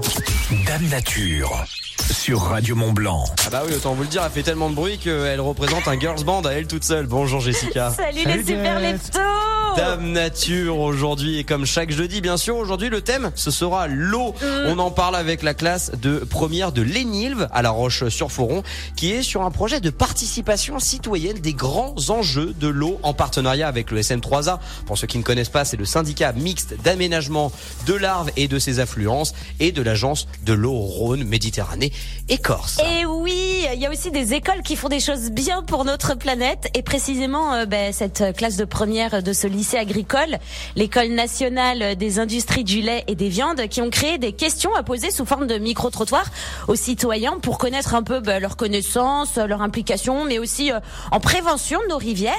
Dame Nature sur Radio Mont Blanc. Ah bah oui, autant vous le dire, elle fait tellement de bruit qu'elle représente un girls band à elle toute seule. Bonjour Jessica. Salut, les super leptos Dame Nature aujourd'hui et comme chaque jeudi bien sûr aujourd'hui le thème ce sera l'eau. On en parle avec la classe de première de Lénilve à La Roche-sur-Foron qui est sur un projet de participation citoyenne des grands enjeux de l'eau en partenariat avec le SM3A. Pour ceux qui ne connaissent pas, c'est le syndicat mixte d'aménagement de l'Arve et de ses affluences et de l'agence de l'eau Rhône Méditerranée et Corse. Et oui, il y a aussi des écoles qui font des choses bien pour notre planète et précisément euh, ben, cette classe de première de ce lycée agricole, l'école nationale des industries du lait et des viandes, qui ont créé des questions à poser sous forme de micro-trottoirs aux citoyens pour connaître un peu ben, leurs connaissances, leur implication, mais aussi euh, en prévention de nos rivières.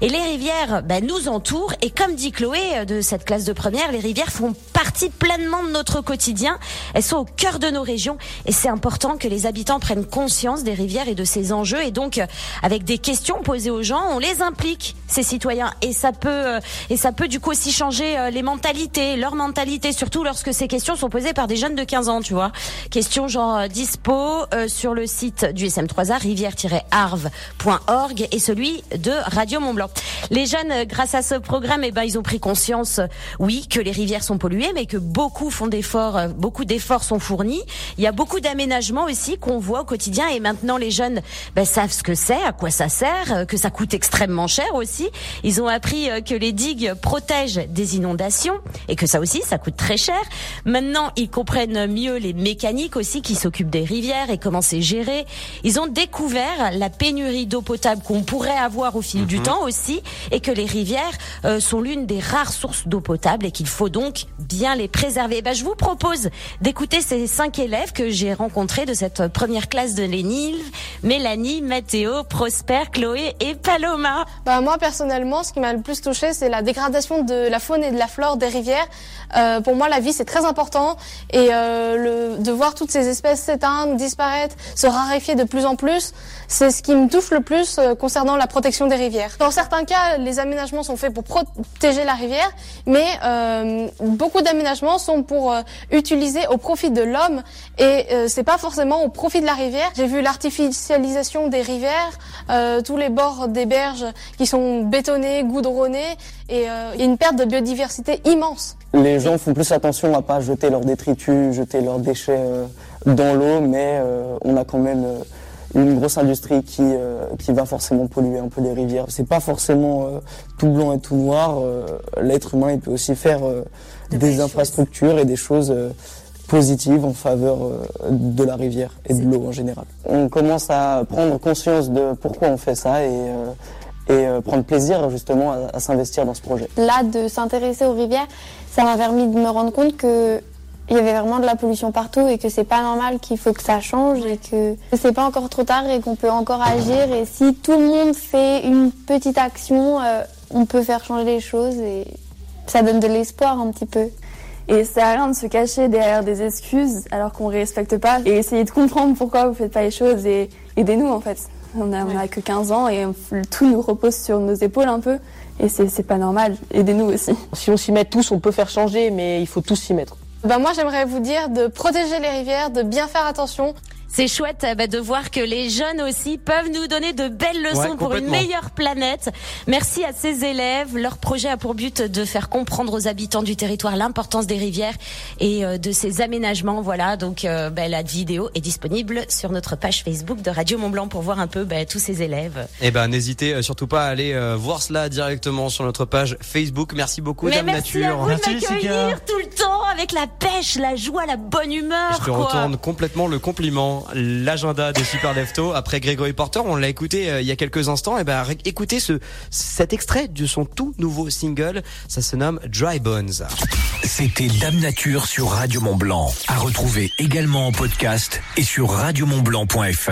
Et les rivières ben, nous entourent et comme dit Chloé euh, de cette classe de première, les rivières font partie pleinement de notre quotidien. Elles sont au cœur de nos régions et c'est important que les habitants prennent conscience des rivières et de ces enjeux et donc euh, avec des questions posées aux gens, on les implique ces citoyens et ça peut euh, et ça peut du coup aussi changer euh, les mentalités, leur mentalité surtout lorsque ces questions sont posées par des jeunes de 15 ans, tu vois. Questions genre dispo sur le site du SM3A rivière-arve.org et celui de Radio Mont-Blanc. Les jeunes grâce à ce programme eh ben ils ont pris conscience oui que les rivières sont polluées mais que beaucoup font d'efforts beaucoup d'efforts sont fournis. Il y a beaucoup d'aménagements aussi qu'on voit au quotidien et maintenant les jeunes ben, savent ce que c'est, à quoi ça sert, euh, que ça coûte extrêmement cher aussi. Ils ont appris euh, que les digues protègent des inondations et que ça aussi ça coûte très cher. Maintenant, ils comprennent mieux les mécaniques aussi qui s'occupent des rivières et comment c'est géré. Ils ont découvert la pénurie d'eau potable qu'on pourrait avoir au fil du temps aussi et que les rivières euh, sont l'une des rares sources d'eau potable et qu'il faut donc bien les préserver. Ben, je vous propose d'écouter ces cinq élèves que j'ai rencontrés de cette première classe de Lénilve. Mélanie, Mathéo, Prosper, Chloé et Paloma. Bah, moi personnellement, ce qui m'a le plus touché, c'est la dégradation de la faune et de la flore des rivières. Euh, pour moi, la vie c'est très important et euh, le, de voir toutes ces espèces s'éteindre, disparaître, se raréfier de plus en plus, c'est ce qui me touche le plus euh, concernant la protection des rivières. Dans certains cas, les aménagements sont faits pour protéger la rivière, mais euh, beaucoup d'aménagements sont pour euh, utiliser au profit de l'homme et euh, c'est pas forcément au profit de la rivière. J'ai vu l'artificialisation des rivières, euh, tous les bords des berges qui sont bétonnés, goudronnés et euh, il y a une perte de biodiversité immense. Les gens font plus attention à pas jeter leurs détritus, jeter leurs déchets euh, dans l'eau, mais euh, on a quand même euh, une grosse industrie qui euh, qui va forcément polluer un peu les rivières. C'est pas forcément euh, tout blanc et tout noir. euh, L'être humain, il peut aussi faire euh, De des infrastructures et des choses positives en faveur euh, de la rivière et de l'eau en général. On commence à prendre conscience de pourquoi on fait ça et euh, et euh, prendre plaisir justement à, à s'investir dans ce projet. Là, de s'intéresser aux rivières, ça m'a permis de me rendre compte que il y avait vraiment de la pollution partout et que c'est pas normal, qu'il faut que ça change et que c'est pas encore trop tard et qu'on peut encore agir. Et si tout le monde fait une petite action, euh, on peut faire changer les choses et ça donne de l'espoir un petit peu. Et c'est à rien de se cacher derrière des excuses alors qu'on ne respecte pas et essayer de comprendre pourquoi vous faites pas les choses et aidez-nous en fait. On a, on a que 15 ans et on- tout nous repose sur nos épaules un peu et c'est c'est pas normal. Aidez-nous aussi. Si on s'y met tous, on peut faire changer, mais il faut tous s'y mettre. Ben moi j'aimerais vous dire de protéger les rivières, de bien faire attention. C'est chouette euh, bah, de voir que les jeunes aussi peuvent nous donner de belles leçons Ouais, pour une meilleure planète. Merci à ces élèves. Leur projet a pour but de faire comprendre aux habitants du territoire l'importance des rivières et euh, de ces aménagements. Voilà, donc euh, bah, la vidéo est disponible sur notre page Facebook de Radio Mont Blanc pour voir un peu bah, tous ces élèves. Eh ben n'hésitez surtout pas à aller euh, voir cela directement sur notre page Facebook. Merci beaucoup Mais Dame merci à Nature. vous de m'accueillir tout le temps avec la pêche, la joie, la bonne humeur. Je te quoi. retourne complètement le compliment. L'agenda des Super Lefto après Grégory Porter, on l'a écouté euh, il y a quelques instants. Et ben ré- écoutez ce cet extrait de son tout nouveau single. Ça se nomme Dry Bones. C'était Dame Nature sur Radio Mont Blanc. À retrouver également en podcast et sur radiomontblanc.fr.